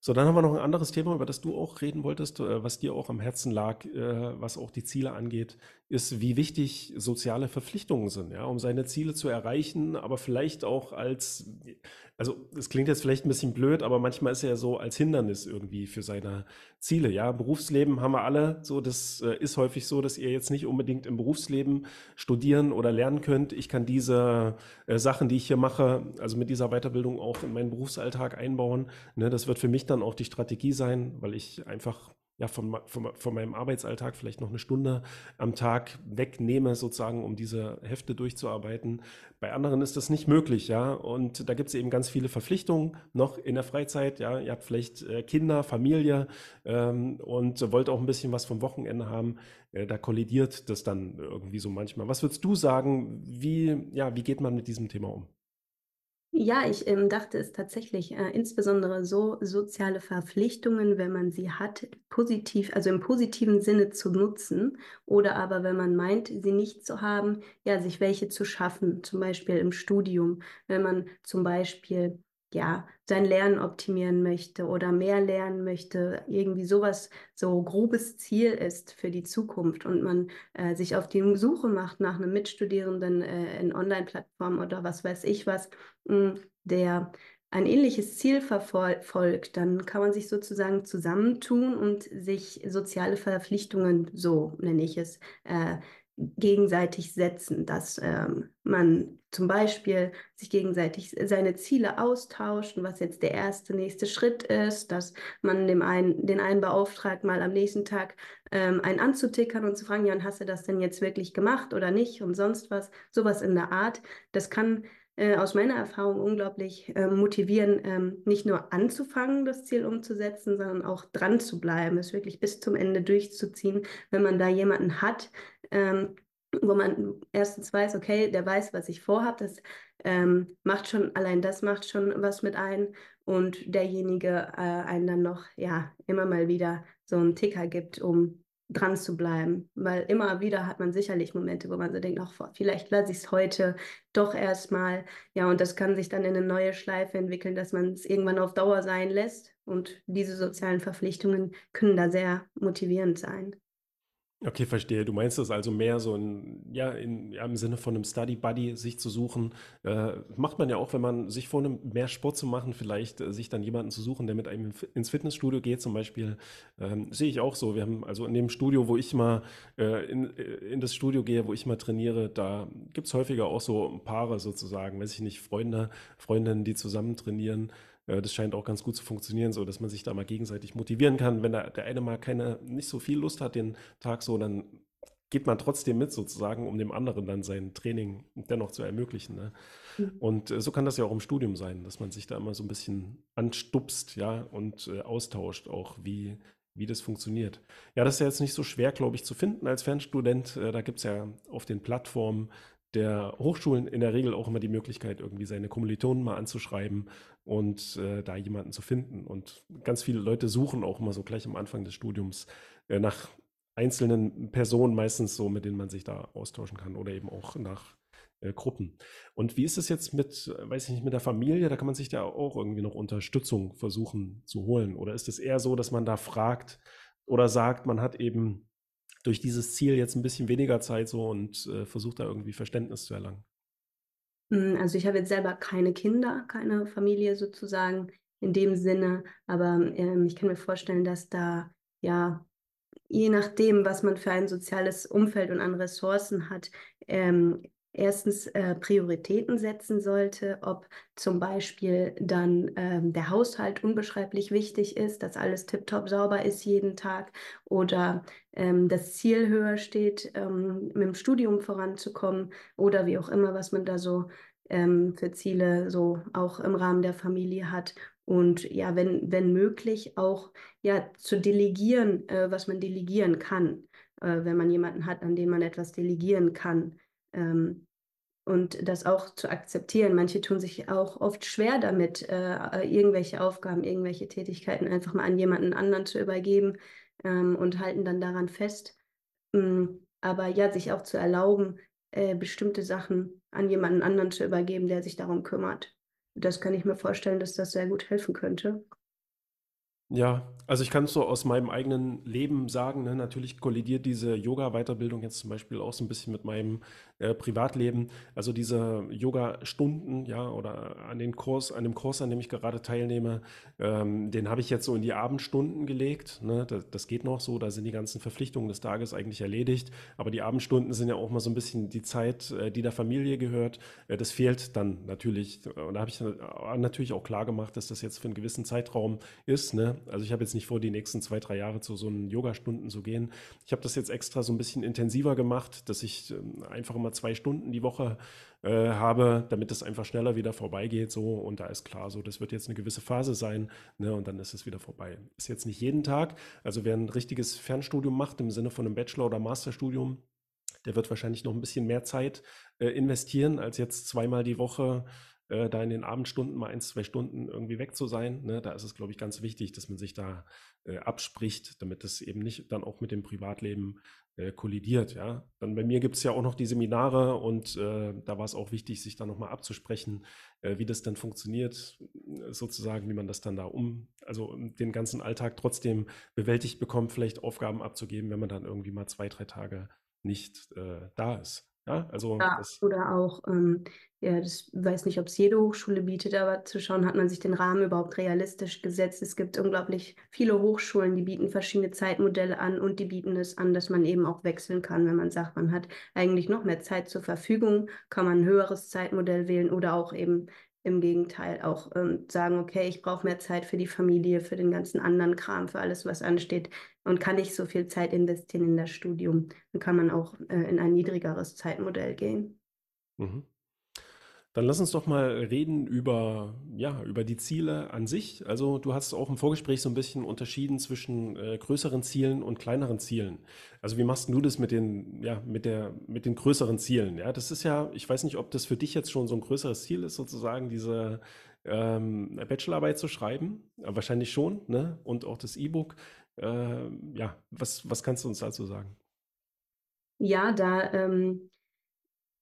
So, dann haben wir noch ein anderes Thema, über das du auch reden wolltest, äh, was dir auch am Herzen lag, äh, was auch die Ziele angeht, ist, wie wichtig soziale Verpflichtungen sind, ja, um seine Ziele zu erreichen, aber vielleicht auch als, also es klingt jetzt vielleicht ein bisschen blöd, aber manchmal ist er ja so als Hindernis irgendwie für seine Ziele, ja. Berufsleben haben wir alle, so, das äh, ist häufig so, dass ihr jetzt nicht unbedingt im Berufsleben studieren oder lernen könnt. Ich kann diese Sachen, die ich hier mache, also mit dieser Weiterbildung auch in meinen Berufsalltag einbauen. Ne, das wird für mich dann auch die Strategie sein, weil ich einfach ja, von, von, von meinem Arbeitsalltag vielleicht noch eine Stunde am Tag wegnehme, sozusagen, um diese Hefte durchzuarbeiten. Bei anderen ist das nicht möglich, ja. Und da gibt es eben ganz viele Verpflichtungen noch in der Freizeit. Ja, ihr habt vielleicht äh, Kinder, Familie ähm, und wollt auch ein bisschen was vom Wochenende haben. Äh, da kollidiert das dann irgendwie so manchmal. Was würdest du sagen? Wie, ja, wie geht man mit diesem Thema um? Ja, ich ähm, dachte es tatsächlich, äh, insbesondere so soziale Verpflichtungen, wenn man sie hat, positiv, also im positiven Sinne zu nutzen oder aber wenn man meint, sie nicht zu haben, ja, sich welche zu schaffen, zum Beispiel im Studium, wenn man zum Beispiel ja, sein Lernen optimieren möchte oder mehr lernen möchte, irgendwie sowas, so grobes Ziel ist für die Zukunft und man äh, sich auf die Suche macht nach einem Mitstudierenden äh, in Online-Plattformen oder was weiß ich was, mh, der ein ähnliches Ziel verfolgt, dann kann man sich sozusagen zusammentun und sich soziale Verpflichtungen, so nenne ich es, äh, gegenseitig setzen, dass ähm, man zum Beispiel sich gegenseitig seine Ziele austauscht und was jetzt der erste nächste Schritt ist, dass man dem einen, den einen beauftragt, mal am nächsten Tag ähm, einen anzutickern und zu fragen, ja, und hast du das denn jetzt wirklich gemacht oder nicht und sonst was, sowas in der Art. Das kann äh, aus meiner Erfahrung unglaublich äh, motivieren, ähm, nicht nur anzufangen, das Ziel umzusetzen, sondern auch dran zu bleiben, es wirklich bis zum Ende durchzuziehen, wenn man da jemanden hat, ähm, wo man erstens weiß, okay, der weiß, was ich vorhabe, das ähm, macht schon, allein das macht schon was mit ein und derjenige äh, einen dann noch, ja, immer mal wieder so einen Ticker gibt, um dran zu bleiben, weil immer wieder hat man sicherlich Momente, wo man so denkt, ach, vielleicht lasse ich es heute doch erstmal, ja, und das kann sich dann in eine neue Schleife entwickeln, dass man es irgendwann auf Dauer sein lässt und diese sozialen Verpflichtungen können da sehr motivierend sein. Okay, verstehe. Du meinst es also mehr so in, ja, in, ja, im Sinne von einem Study Buddy sich zu suchen. Äh, macht man ja auch, wenn man sich vornimmt, mehr Sport zu machen, vielleicht äh, sich dann jemanden zu suchen, der mit einem ins Fitnessstudio geht, zum Beispiel. Ähm, sehe ich auch so. Wir haben also in dem Studio, wo ich mal äh, in, äh, in das Studio gehe, wo ich mal trainiere, da gibt es häufiger auch so Paare sozusagen, weiß ich nicht, Freunde, Freundinnen, die zusammen trainieren. Das scheint auch ganz gut zu funktionieren, so dass man sich da mal gegenseitig motivieren kann. Wenn der, der eine mal keine, nicht so viel Lust hat den Tag so, dann geht man trotzdem mit sozusagen, um dem anderen dann sein Training dennoch zu ermöglichen. Ne? Mhm. Und äh, so kann das ja auch im Studium sein, dass man sich da immer so ein bisschen anstupst, ja, und äh, austauscht, auch wie, wie das funktioniert. Ja, das ist ja jetzt nicht so schwer, glaube ich, zu finden als Fernstudent. Äh, da gibt es ja auf den Plattformen der Hochschulen in der Regel auch immer die Möglichkeit, irgendwie seine Kommilitonen mal anzuschreiben und äh, da jemanden zu finden. Und ganz viele Leute suchen auch immer so gleich am Anfang des Studiums äh, nach einzelnen Personen, meistens so, mit denen man sich da austauschen kann oder eben auch nach äh, Gruppen. Und wie ist es jetzt mit, weiß ich nicht, mit der Familie? Da kann man sich da auch irgendwie noch Unterstützung versuchen zu holen. Oder ist es eher so, dass man da fragt oder sagt, man hat eben durch dieses Ziel jetzt ein bisschen weniger Zeit so und äh, versucht da irgendwie Verständnis zu erlangen? Hm, also ich habe jetzt selber keine Kinder, keine Familie sozusagen in dem Sinne, aber ähm, ich kann mir vorstellen, dass da ja je nachdem, was man für ein soziales Umfeld und an Ressourcen hat, ähm, erstens äh, Prioritäten setzen sollte, ob zum Beispiel dann ähm, der Haushalt unbeschreiblich wichtig ist, dass alles tiptop sauber ist jeden Tag oder ähm, das Ziel höher steht, ähm, mit dem Studium voranzukommen oder wie auch immer, was man da so ähm, für Ziele so auch im Rahmen der Familie hat. Und ja, wenn, wenn möglich, auch ja zu delegieren, äh, was man delegieren kann, äh, wenn man jemanden hat, an den man etwas delegieren kann. Ähm, und das auch zu akzeptieren. Manche tun sich auch oft schwer damit, äh, irgendwelche Aufgaben, irgendwelche Tätigkeiten einfach mal an jemanden anderen zu übergeben ähm, und halten dann daran fest. Ähm, aber ja, sich auch zu erlauben, äh, bestimmte Sachen an jemanden anderen zu übergeben, der sich darum kümmert. Das kann ich mir vorstellen, dass das sehr gut helfen könnte. Ja, also ich kann es so aus meinem eigenen Leben sagen, ne, natürlich kollidiert diese Yoga-Weiterbildung jetzt zum Beispiel auch so ein bisschen mit meinem äh, Privatleben. Also diese Yoga-Stunden, ja, oder an den Kurs, an dem Kurs, an dem ich gerade teilnehme, ähm, den habe ich jetzt so in die Abendstunden gelegt. Ne? Das, das, geht noch so, da sind die ganzen Verpflichtungen des Tages eigentlich erledigt. Aber die Abendstunden sind ja auch mal so ein bisschen die Zeit, äh, die der Familie gehört. Äh, das fehlt dann natürlich. Und da habe ich natürlich auch klar gemacht, dass das jetzt für einen gewissen Zeitraum ist. Ne? Also ich habe jetzt nicht vor, die nächsten zwei, drei Jahre zu so einen Yoga-Stunden zu gehen. Ich habe das jetzt extra so ein bisschen intensiver gemacht, dass ich ähm, einfach immer zwei Stunden die Woche äh, habe, damit es einfach schneller wieder vorbeigeht. So und da ist klar, so das wird jetzt eine gewisse Phase sein, ne, und dann ist es wieder vorbei. Ist jetzt nicht jeden Tag. Also wer ein richtiges Fernstudium macht im Sinne von einem Bachelor- oder Masterstudium, der wird wahrscheinlich noch ein bisschen mehr Zeit äh, investieren als jetzt zweimal die Woche äh, da in den Abendstunden mal ein, zwei Stunden irgendwie weg zu sein. Ne? Da ist es, glaube ich, ganz wichtig, dass man sich da äh, abspricht, damit es eben nicht dann auch mit dem Privatleben äh, kollidiert. Ja? Dann bei mir gibt es ja auch noch die Seminare und äh, da war es auch wichtig, sich da nochmal abzusprechen, äh, wie das dann funktioniert, sozusagen, wie man das dann da um, also den ganzen Alltag trotzdem bewältigt bekommt, vielleicht Aufgaben abzugeben, wenn man dann irgendwie mal zwei, drei Tage nicht äh, da ist. Ja, also ja, oder auch, ähm, ja, das weiß nicht, ob es jede Hochschule bietet, aber zu schauen, hat man sich den Rahmen überhaupt realistisch gesetzt. Es gibt unglaublich viele Hochschulen, die bieten verschiedene Zeitmodelle an und die bieten es an, dass man eben auch wechseln kann, wenn man sagt, man hat eigentlich noch mehr Zeit zur Verfügung, kann man ein höheres Zeitmodell wählen oder auch eben im Gegenteil auch ähm, sagen, okay, ich brauche mehr Zeit für die Familie, für den ganzen anderen Kram, für alles, was ansteht und kann nicht so viel Zeit investieren in das Studium. Dann kann man auch äh, in ein niedrigeres Zeitmodell gehen. Mhm. Dann lass uns doch mal reden über, ja, über die Ziele an sich. Also du hast auch im Vorgespräch so ein bisschen unterschieden zwischen äh, größeren Zielen und kleineren Zielen. Also wie machst du das mit den, ja, mit der, mit den größeren Zielen? Ja, das ist ja, ich weiß nicht, ob das für dich jetzt schon so ein größeres Ziel ist, sozusagen diese ähm, Bachelorarbeit zu schreiben. Aber wahrscheinlich schon, ne? Und auch das E-Book. Äh, ja, was, was kannst du uns dazu sagen? Ja, da ähm,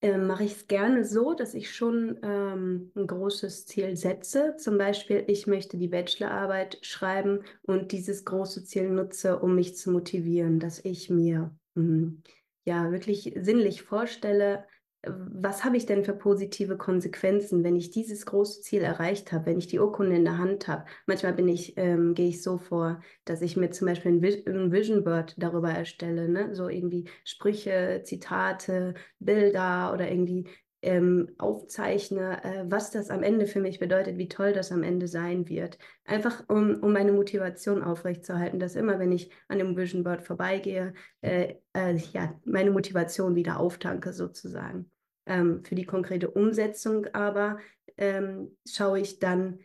äh, mache ich es gerne so, dass ich schon ähm, ein großes Ziel setze. Zum Beispiel, ich möchte die Bachelorarbeit schreiben und dieses große Ziel nutze, um mich zu motivieren, dass ich mir mh, hm, ja wirklich sinnlich vorstelle, was habe ich denn für positive Konsequenzen, wenn ich dieses große Ziel erreicht habe, wenn ich die Urkunde in der Hand habe? Manchmal bin ich, ähm, gehe ich so vor, dass ich mir zum Beispiel ein, Vision Board darüber erstelle, ne? so irgendwie Sprüche, Zitate, Bilder oder irgendwie ähm, aufzeichne, äh, was das am Ende für mich bedeutet, wie toll das am Ende sein wird. Einfach um, um meine Motivation aufrechtzuerhalten, dass immer, wenn ich an dem Vision Board vorbeigehe, äh, äh, ja, meine Motivation wieder auftanke sozusagen. Ähm, für die konkrete Umsetzung aber ähm, schaue ich dann,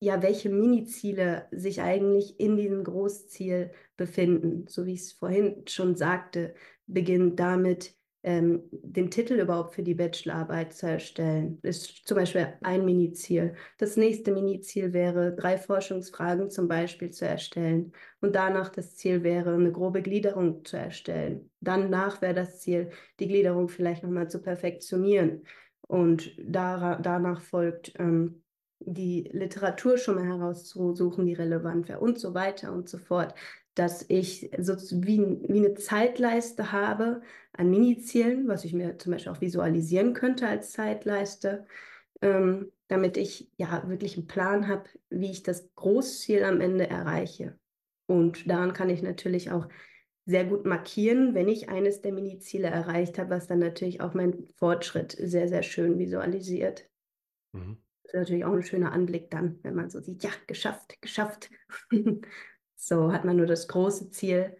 ja, welche Miniziele sich eigentlich in diesem Großziel befinden. So wie ich es vorhin schon sagte, beginnt damit, ähm, den Titel überhaupt für die Bachelorarbeit zu erstellen. Ist zum Beispiel ein Miniziel. Das nächste Miniziel wäre, drei Forschungsfragen zum Beispiel zu erstellen. Und danach das Ziel wäre, eine grobe Gliederung zu erstellen. Danach wäre das Ziel, die Gliederung vielleicht nochmal zu perfektionieren. Und da, danach folgt ähm, die Literatur schon mal herauszusuchen, die relevant wäre und so weiter und so fort dass ich so wie, wie eine Zeitleiste habe an Mini-Zielen, was ich mir zum Beispiel auch visualisieren könnte als Zeitleiste, ähm, damit ich ja wirklich einen Plan habe, wie ich das Großziel am Ende erreiche. Und daran kann ich natürlich auch sehr gut markieren, wenn ich eines der Mini-Ziele erreicht habe, was dann natürlich auch meinen Fortschritt sehr, sehr schön visualisiert. Mhm. Das ist natürlich auch ein schöner Anblick dann, wenn man so sieht, ja, geschafft, geschafft. So hat man nur das große Ziel.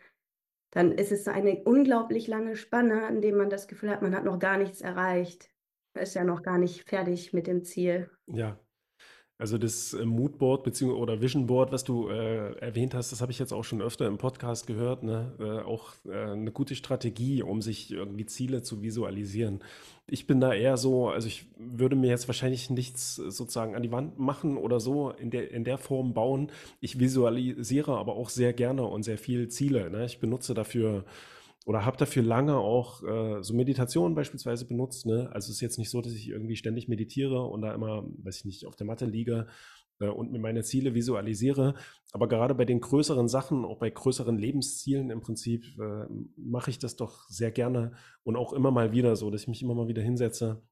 Dann ist es eine unglaublich lange Spanne, in dem man das Gefühl hat, man hat noch gar nichts erreicht. Ist ja noch gar nicht fertig mit dem Ziel. Ja, also das äh, Moodboard beziehungsweise oder Vision Board, was du äh, erwähnt hast, das habe ich jetzt auch schon öfter im Podcast gehört. Ne? Äh, auch äh, eine gute Strategie, um sich irgendwie Ziele zu visualisieren. Ich bin da eher so, also ich würde mir jetzt wahrscheinlich nichts sozusagen an die Wand machen oder so in der in der Form bauen. Ich visualisiere aber auch sehr gerne und sehr viel Ziele. Ne? Ich benutze dafür oder habe dafür lange auch äh, so Meditation beispielsweise benutzt. Ne? Also es ist jetzt nicht so, dass ich irgendwie ständig meditiere und da immer, weiß ich nicht, auf der Matte liege äh, und mir meine Ziele visualisiere. Aber gerade bei den größeren Sachen, auch bei größeren Lebenszielen im Prinzip, äh, mache ich das doch sehr gerne und auch immer mal wieder so, dass ich mich immer mal wieder hinsetze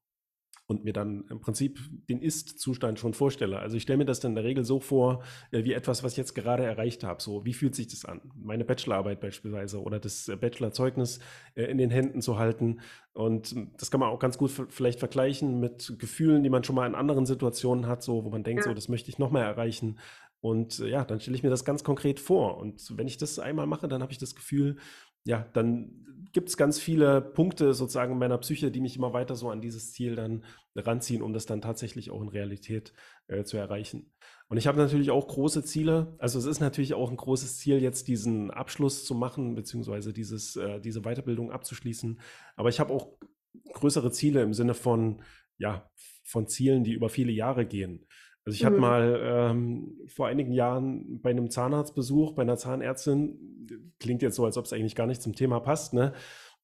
und mir dann im Prinzip den Ist-Zustand schon vorstelle. Also ich stelle mir das dann in der Regel so vor, äh, wie etwas, was ich jetzt gerade erreicht habe. So, wie fühlt sich das an? Meine Bachelorarbeit beispielsweise oder das äh, Bachelorzeugnis äh, in den Händen zu halten. Und das kann man auch ganz gut vielleicht vergleichen mit Gefühlen, die man schon mal in anderen Situationen hat, so, wo man denkt, ja. so, das möchte ich noch mal erreichen. Und ja, dann stelle ich mir das ganz konkret vor. Und wenn ich das einmal mache, dann habe ich das Gefühl, ja, dann gibt es ganz viele Punkte sozusagen in meiner Psyche, die mich immer weiter so an dieses Ziel dann ranziehen, um das dann tatsächlich auch in Realität äh, zu erreichen. Und ich habe natürlich auch große Ziele. Also es ist natürlich auch ein großes Ziel, jetzt diesen Abschluss zu machen, beziehungsweise dieses, äh, diese Weiterbildung abzuschließen. Aber ich habe auch größere Ziele im Sinne von, ja, von Zielen, die über viele Jahre gehen. Also ich mhm. hatte mal ähm, vor einigen Jahren bei einem Zahnarztbesuch, bei einer Zahnärztin, klingt jetzt so, als ob es eigentlich gar nicht zum Thema passt, ne?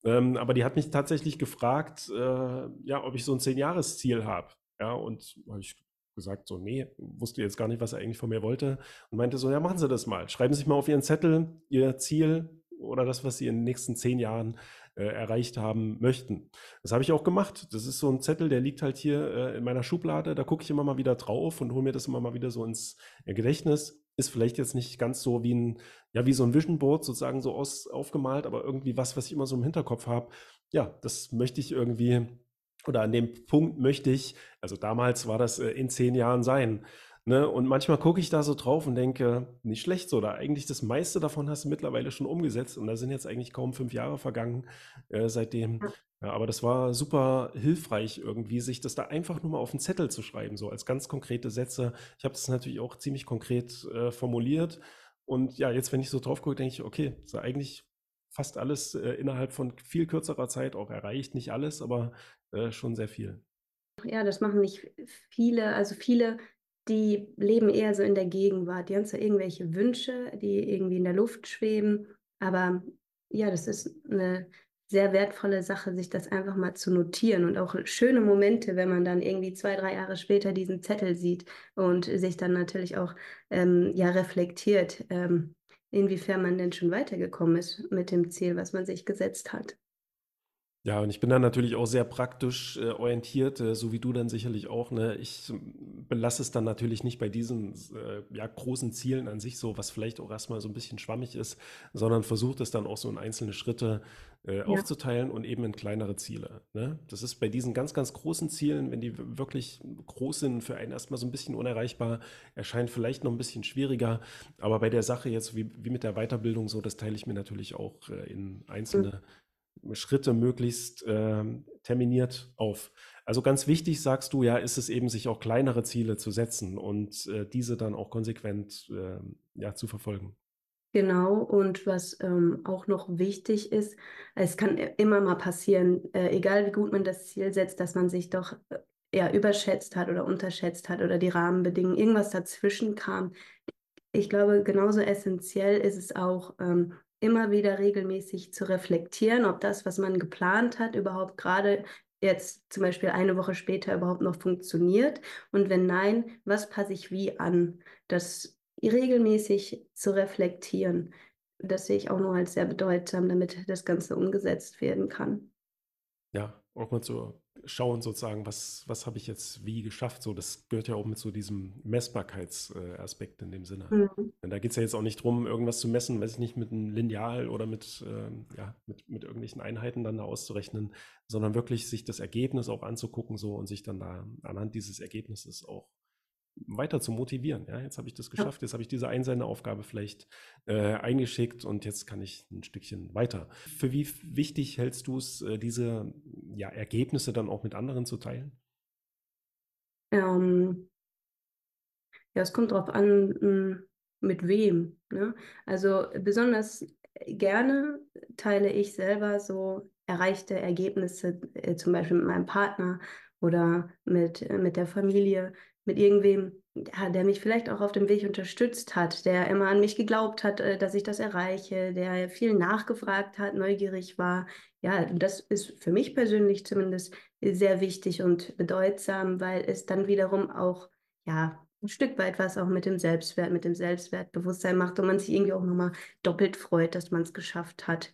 Ähm, aber die hat mich tatsächlich gefragt, äh, ja, ob ich so ein Zehn-Jahres-Ziel habe. Ja, und habe ich gesagt, so, nee, wusste jetzt gar nicht, was er eigentlich von mir wollte. Und meinte so, ja, machen Sie das mal. Schreiben Sie sich mal auf Ihren Zettel Ihr Ziel oder das, was Sie in den nächsten zehn Jahren äh, erreicht haben möchten. Das habe ich auch gemacht. Das ist so ein Zettel, der liegt halt hier äh, in meiner Schublade. Da gucke ich immer mal wieder drauf und hole mir das immer mal wieder so ins äh, Gedächtnis. Ist vielleicht jetzt nicht ganz so wie ein, ja, wie so ein Vision Board sozusagen so aus, aufgemalt, aber irgendwie was, was ich immer so im Hinterkopf habe. Ja, das möchte ich irgendwie oder an dem Punkt möchte ich, also damals war das äh, in zehn Jahren sein. Ne? Und manchmal gucke ich da so drauf und denke, nicht schlecht so, oder eigentlich das meiste davon hast du mittlerweile schon umgesetzt und da sind jetzt eigentlich kaum fünf Jahre vergangen äh, seitdem. Ja, aber das war super hilfreich irgendwie, sich das da einfach nur mal auf den Zettel zu schreiben, so als ganz konkrete Sätze. Ich habe das natürlich auch ziemlich konkret äh, formuliert. Und ja, jetzt, wenn ich so drauf gucke, denke ich, okay, ist eigentlich fast alles äh, innerhalb von viel kürzerer Zeit auch erreicht. Nicht alles, aber äh, schon sehr viel. Ja, das machen nicht viele. Also viele, die leben eher so in der Gegenwart. Die haben zwar irgendwelche Wünsche, die irgendwie in der Luft schweben, aber ja, das ist eine sehr wertvolle Sache, sich das einfach mal zu notieren und auch schöne Momente, wenn man dann irgendwie zwei, drei Jahre später diesen Zettel sieht und sich dann natürlich auch ähm, ja reflektiert, ähm, inwiefern man denn schon weitergekommen ist mit dem Ziel, was man sich gesetzt hat. Ja, und ich bin dann natürlich auch sehr praktisch äh, orientiert, äh, so wie du dann sicherlich auch. Ne? Ich belasse es dann natürlich nicht bei diesen äh, ja, großen Zielen an sich, so was vielleicht auch erstmal so ein bisschen schwammig ist, sondern versuche es dann auch so in einzelne Schritte äh, ja. aufzuteilen und eben in kleinere Ziele. Ne? Das ist bei diesen ganz, ganz großen Zielen, wenn die wirklich groß sind, für einen erstmal so ein bisschen unerreichbar, erscheint vielleicht noch ein bisschen schwieriger. Aber bei der Sache jetzt, wie, wie mit der Weiterbildung, so, das teile ich mir natürlich auch äh, in einzelne mhm Schritte möglichst äh, terminiert auf. Also ganz wichtig, sagst du ja, ist es eben, sich auch kleinere Ziele zu setzen und äh, diese dann auch konsequent äh, ja, zu verfolgen. Genau, und was ähm, auch noch wichtig ist, es kann immer mal passieren, äh, egal wie gut man das Ziel setzt, dass man sich doch äh, ja, überschätzt hat oder unterschätzt hat oder die Rahmenbedingungen, irgendwas dazwischen kam. Ich glaube, genauso essentiell ist es auch, ähm, immer wieder regelmäßig zu reflektieren, ob das, was man geplant hat, überhaupt gerade jetzt zum Beispiel eine Woche später überhaupt noch funktioniert. Und wenn nein, was passe ich wie an? Das regelmäßig zu reflektieren, das sehe ich auch noch als sehr bedeutsam, damit das Ganze umgesetzt werden kann. Ja, auch mal zu schauen sozusagen, was, was habe ich jetzt wie geschafft. So, das gehört ja auch mit so diesem Messbarkeitsaspekt in dem Sinne. Mhm. da geht es ja jetzt auch nicht darum, irgendwas zu messen, weiß ich nicht, mit einem Lineal oder mit, ähm, ja, mit, mit irgendwelchen Einheiten dann da auszurechnen, sondern wirklich sich das Ergebnis auch anzugucken so und sich dann da anhand dieses Ergebnisses auch weiter zu motivieren. Ja, jetzt habe ich das geschafft, jetzt habe ich diese einsende Aufgabe vielleicht äh, eingeschickt und jetzt kann ich ein Stückchen weiter. Für wie wichtig hältst du es, äh, diese ja, Ergebnisse dann auch mit anderen zu teilen? Ähm, ja, es kommt darauf an, hm, mit wem. Ne? Also besonders gerne teile ich selber so erreichte Ergebnisse, äh, zum Beispiel mit meinem Partner oder mit, äh, mit der Familie, mit irgendwem, ja, der mich vielleicht auch auf dem Weg unterstützt hat, der immer an mich geglaubt hat, äh, dass ich das erreiche, der viel nachgefragt hat, neugierig war. Ja, das ist für mich persönlich zumindest sehr wichtig und bedeutsam, weil es dann wiederum auch, ja, ein Stück weit was auch mit dem Selbstwert, mit dem Selbstwertbewusstsein macht und man sich irgendwie auch nochmal doppelt freut, dass man es geschafft hat.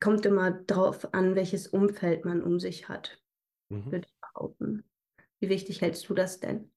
Kommt immer drauf an, welches Umfeld man um sich hat, mhm. würde ich behaupten. Wie wichtig hältst du das denn?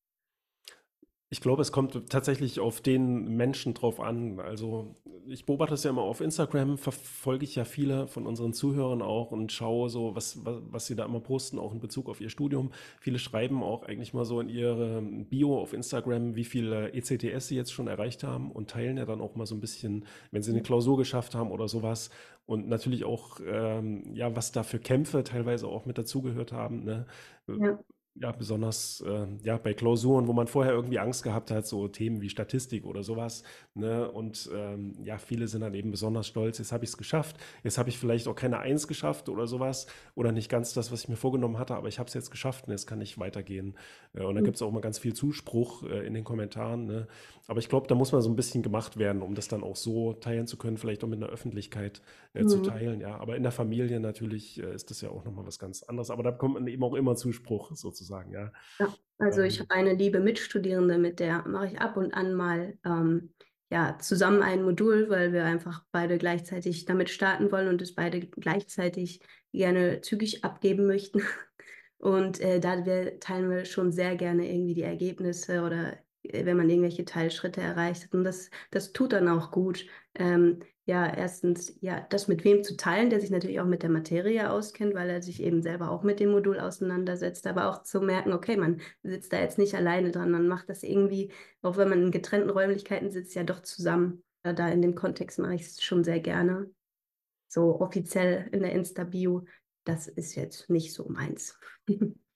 Ich glaube, es kommt tatsächlich auf den Menschen drauf an. Also ich beobachte es ja immer auf Instagram, verfolge ich ja viele von unseren Zuhörern auch und schaue so, was, was, was sie da immer posten, auch in Bezug auf ihr Studium. Viele schreiben auch eigentlich mal so in ihre Bio auf Instagram, wie viele ECTS sie jetzt schon erreicht haben und teilen ja dann auch mal so ein bisschen, wenn sie eine Klausur geschafft haben oder sowas. Und natürlich auch, ähm, ja, was da für Kämpfe teilweise auch mit dazugehört haben. Ne? Ja ja, besonders äh, ja, bei Klausuren, wo man vorher irgendwie Angst gehabt hat, so Themen wie Statistik oder sowas. Ne? Und ähm, ja, viele sind dann eben besonders stolz, jetzt habe ich es geschafft. Jetzt habe ich vielleicht auch keine Eins geschafft oder sowas oder nicht ganz das, was ich mir vorgenommen hatte, aber ich habe es jetzt geschafft und jetzt kann ich weitergehen. Äh, und dann gibt es auch mal ganz viel Zuspruch äh, in den Kommentaren. Ne? Aber ich glaube, da muss man so ein bisschen gemacht werden, um das dann auch so teilen zu können, vielleicht auch mit einer Öffentlichkeit äh, mhm. zu teilen. Ja, aber in der Familie natürlich äh, ist das ja auch nochmal was ganz anderes. Aber da bekommt man eben auch immer Zuspruch sozusagen sozusagen, ja. Ja, also ähm, ich habe eine liebe Mitstudierende, mit der mache ich ab und an mal ähm, ja, zusammen ein Modul, weil wir einfach beide gleichzeitig damit starten wollen und es beide gleichzeitig gerne zügig abgeben möchten. Und äh, da wir, teilen wir schon sehr gerne irgendwie die Ergebnisse oder äh, wenn man irgendwelche Teilschritte erreicht hat. Und das, das tut dann auch gut. Ähm, ja, erstens, ja, das mit wem zu teilen, der sich natürlich auch mit der Materie auskennt, weil er sich eben selber auch mit dem Modul auseinandersetzt, aber auch zu merken, okay, man sitzt da jetzt nicht alleine dran, man macht das irgendwie, auch wenn man in getrennten Räumlichkeiten sitzt, ja doch zusammen. Da in dem Kontext mache ich es schon sehr gerne. So offiziell in der Insta-Bio, das ist jetzt nicht so meins.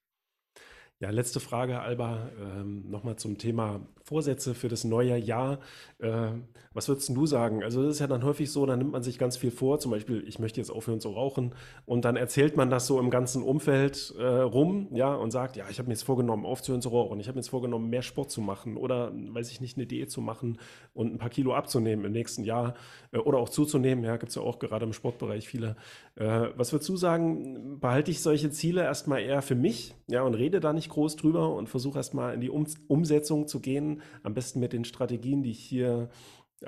Ja, letzte Frage, Alba, ähm, nochmal zum Thema Vorsätze für das neue Jahr. Äh, was würdest du sagen? Also das ist ja dann häufig so, da nimmt man sich ganz viel vor, zum Beispiel, ich möchte jetzt aufhören zu rauchen und dann erzählt man das so im ganzen Umfeld äh, rum, ja, und sagt, ja, ich habe mir jetzt vorgenommen, aufzuhören zu rauchen, ich habe mir jetzt vorgenommen, mehr Sport zu machen oder, weiß ich nicht, eine Diät zu machen und ein paar Kilo abzunehmen im nächsten Jahr äh, oder auch zuzunehmen, ja, gibt es ja auch gerade im Sportbereich viele. Äh, was würdest du sagen, behalte ich solche Ziele erstmal eher für mich, ja, und rede da nicht groß drüber und versuche erstmal in die um Umsetzung zu gehen. Am besten mit den Strategien, die ich hier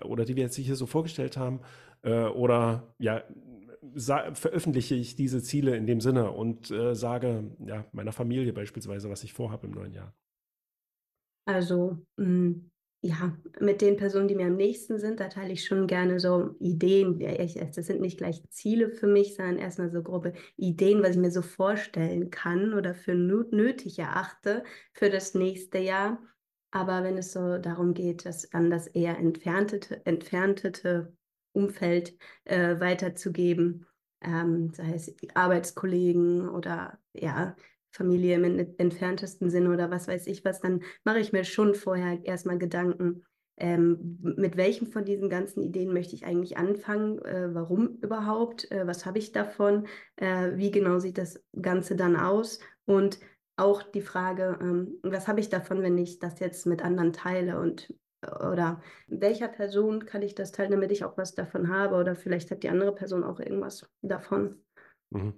oder die wir jetzt hier so vorgestellt haben. Äh, oder ja, veröffentliche ich diese Ziele in dem Sinne und äh, sage ja, meiner Familie beispielsweise, was ich vorhabe im neuen Jahr. Also mh, mm, ja, mit den Personen, die mir am nächsten sind, da teile ich schon gerne so Ideen. Das sind nicht gleich Ziele für mich, sondern erstmal so grobe Ideen, was ich mir so vorstellen kann oder für nötig erachte für das nächste Jahr. Aber wenn es so darum geht, das an das eher entfernte, entfernte Umfeld äh, weiterzugeben, ähm, sei es Arbeitskollegen oder ja, Familie im entferntesten Sinne oder was weiß ich was, dann mache ich mir schon vorher erstmal Gedanken, ähm, mit welchem von diesen ganzen Ideen möchte ich eigentlich anfangen? Äh, warum überhaupt? Äh, was habe ich davon? Äh, wie genau sieht das Ganze dann aus? Und auch die Frage, ähm, was habe ich davon, wenn ich das jetzt mit anderen teile? Und oder welcher Person kann ich das teilen, damit ich auch was davon habe? Oder vielleicht hat die andere Person auch irgendwas davon. Mhm.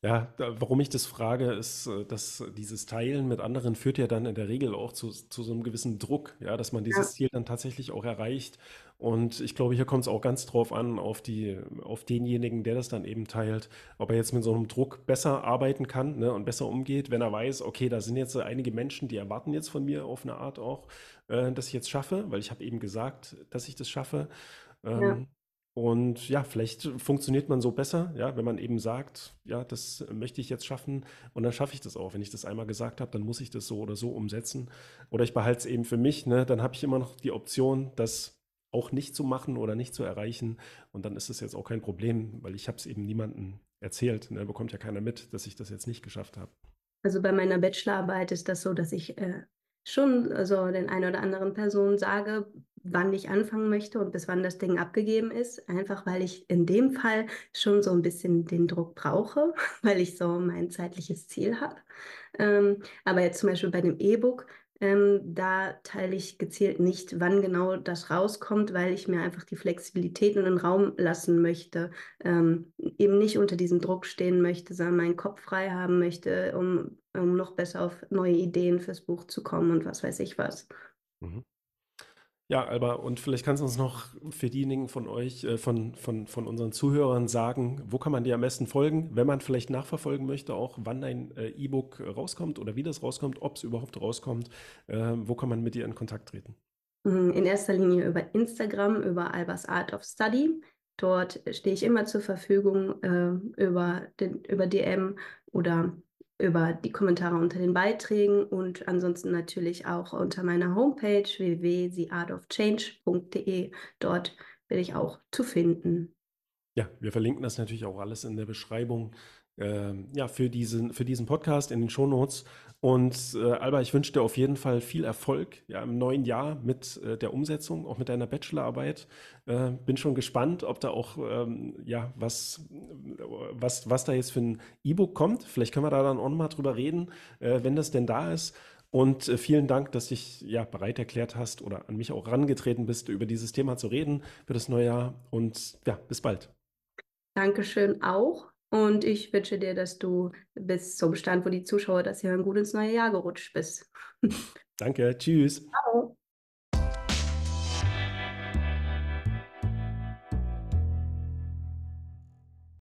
Ja, da, warum ich das frage, ist, äh, dass dieses Teilen mit anderen führt ja dann in der Regel auch zu, zu so einem gewissen Druck, ja, dass man dieses ja. Ziel dann tatsächlich auch erreicht. Und ich glaube, hier kommt es auch ganz drauf an, auf die, auf denjenigen, der das dann eben teilt, ob er jetzt mit so einem Druck besser arbeiten kann ne, und besser umgeht, wenn er weiß, okay, da sind jetzt einige Menschen, die erwarten jetzt von mir auf eine Art auch, äh, dass ich jetzt schaffe, weil ich habe eben gesagt, dass ich das schaffe. Ähm, ja. Und ja, vielleicht funktioniert man so besser, ja, wenn man eben sagt, ja, das möchte ich jetzt schaffen und dann schaffe ich das auch. Wenn ich das einmal gesagt habe, dann muss ich das so oder so umsetzen. Oder ich behalte es eben für mich, ne, dann habe ich immer noch die Option, das auch nicht zu machen oder nicht zu erreichen. Und dann ist es jetzt auch kein Problem, weil ich habe es eben niemandem erzählt. Ne, bekommt ja keiner mit, dass ich das jetzt nicht geschafft habe. Also bei meiner Bachelorarbeit ist das so, dass ich äh, schon also den ein oder anderen Personen sage, wann ich anfangen möchte und bis wann das Ding abgegeben ist. Einfach weil ich in dem Fall schon so ein bisschen den Druck brauche, weil ich so mein zeitliches Ziel habe. Ähm, aber jetzt zum Beispiel bei dem E-Book ähm, da teile ich gezielt nicht, wann genau das rauskommt, weil ich mir einfach die Flexibilität und den Raum lassen möchte, ähm, eben nicht unter diesem Druck stehen möchte, sondern meinen Kopf frei haben möchte, um, um noch besser auf neue Ideen fürs Buch zu kommen und was weiß ich was. Mhm. Ja, Alba, und vielleicht kannst du uns noch für diejenigen von euch, äh, von, von, von unseren Zuhörern sagen, wo kann man dir am besten folgen, wenn man vielleicht nachverfolgen möchte, auch wann dein äh, E-Book rauskommt oder wie das rauskommt, ob es überhaupt rauskommt, äh, wo kann man mit dir in Kontakt treten? Mm, in erster Linie über Instagram, über Albas Art of Study. Dort stehe ich immer zur Verfügung äh, über, den, über DM oder über die Kommentare unter den Beiträgen und ansonsten natürlich auch unter meiner Homepage www.theartofchange.de. Dort bin ich auch zu finden. Ja, wir verlinken das natürlich auch alles in der Beschreibung. Äh, ja, für diesen, für diesen Podcast in den Shownotes. Und äh, Alba, ich wünsche dir auf jeden Fall viel Erfolg ja, im neuen Jahr mit äh, der Umsetzung, auch mit deiner Bachelorarbeit. Äh, bin schon gespannt, ob da auch ähm, ja, was, was, was da jetzt für ein E-Book kommt. Vielleicht können wir da dann auch nochmal drüber reden, äh, wenn das denn da ist. Und äh, vielen Dank, dass dich ja bereit erklärt hast oder an mich auch rangetreten bist, über dieses Thema zu reden für das neue Jahr. Und ja, bis bald. Dankeschön auch. Und ich wünsche dir, dass du bis zum Stand, wo die Zuschauer das hören, gut ins neue Jahr gerutscht bist. Danke, tschüss. Ciao.